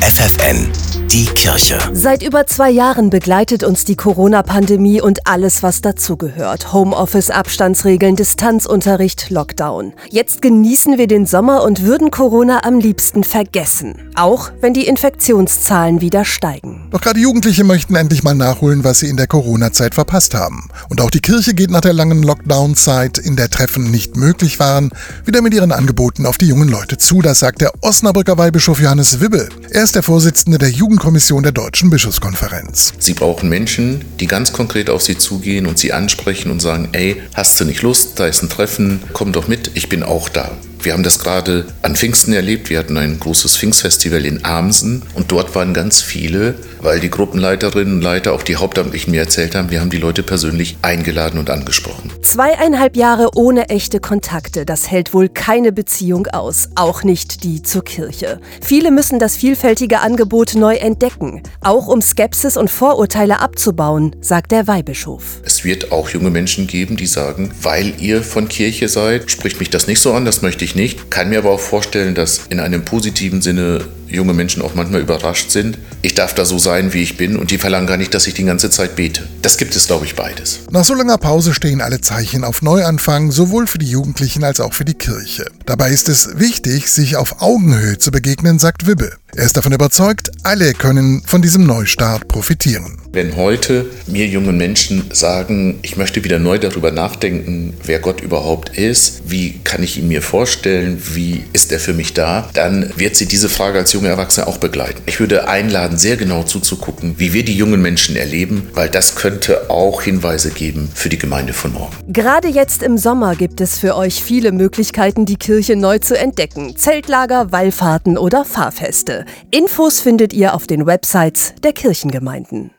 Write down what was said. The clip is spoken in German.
SFN. Die Kirche. Seit über zwei Jahren begleitet uns die Corona-Pandemie und alles, was dazugehört. Homeoffice, Abstandsregeln, Distanzunterricht, Lockdown. Jetzt genießen wir den Sommer und würden Corona am liebsten vergessen. Auch wenn die Infektionszahlen wieder steigen. Doch gerade Jugendliche möchten endlich mal nachholen, was sie in der Corona-Zeit verpasst haben. Und auch die Kirche geht nach der langen Lockdown-Zeit, in der Treffen nicht möglich waren, wieder mit ihren Angeboten auf die jungen Leute zu. Das sagt der Osnabrücker Weihbischof Johannes Wibbe. Er ist der Vorsitzende der Jugendkommission der Deutschen Bischofskonferenz. Sie brauchen Menschen, die ganz konkret auf Sie zugehen und Sie ansprechen und sagen, ey, hast du nicht Lust, da ist ein Treffen, komm doch mit, ich bin auch da. Wir haben das gerade an Pfingsten erlebt. Wir hatten ein großes Pfingstfestival in Amsen und dort waren ganz viele, weil die Gruppenleiterinnen und Leiter, auch die Hauptamtlichen mir erzählt haben, wir haben die Leute persönlich eingeladen und angesprochen. Zweieinhalb Jahre ohne echte Kontakte, das hält wohl keine Beziehung aus, auch nicht die zur Kirche. Viele müssen das vielfältige Angebot neu entdecken, auch um Skepsis und Vorurteile abzubauen, sagt der Weihbischof. Es wird auch junge Menschen geben, die sagen, weil ihr von Kirche seid, spricht mich das nicht so an, das möchte ich nicht. Kann mir aber auch vorstellen, dass in einem positiven Sinne junge Menschen auch manchmal überrascht sind. Ich darf da so sein, wie ich bin und die verlangen gar nicht, dass ich die ganze Zeit bete. Das gibt es, glaube ich, beides. Nach so langer Pause stehen alle Zeichen auf Neuanfang, sowohl für die Jugendlichen als auch für die Kirche. Dabei ist es wichtig, sich auf Augenhöhe zu begegnen, sagt Wibbe. Er ist davon überzeugt, alle können von diesem Neustart profitieren. Wenn heute mir junge Menschen sagen, ich möchte wieder neu darüber nachdenken, wer Gott überhaupt ist, wie kann ich ihn mir vorstellen, wie ist er für mich da, dann wird sie diese Frage als junge Erwachsene auch begleiten. Ich würde einladen, sehr genau zuzugucken, wie wir die jungen Menschen erleben, weil das könnte auch Hinweise geben für die Gemeinde von morgen. Gerade jetzt im Sommer gibt es für euch viele Möglichkeiten, die Kirche neu zu entdecken. Zeltlager, Wallfahrten oder Fahrfeste. Infos findet ihr auf den Websites der Kirchengemeinden.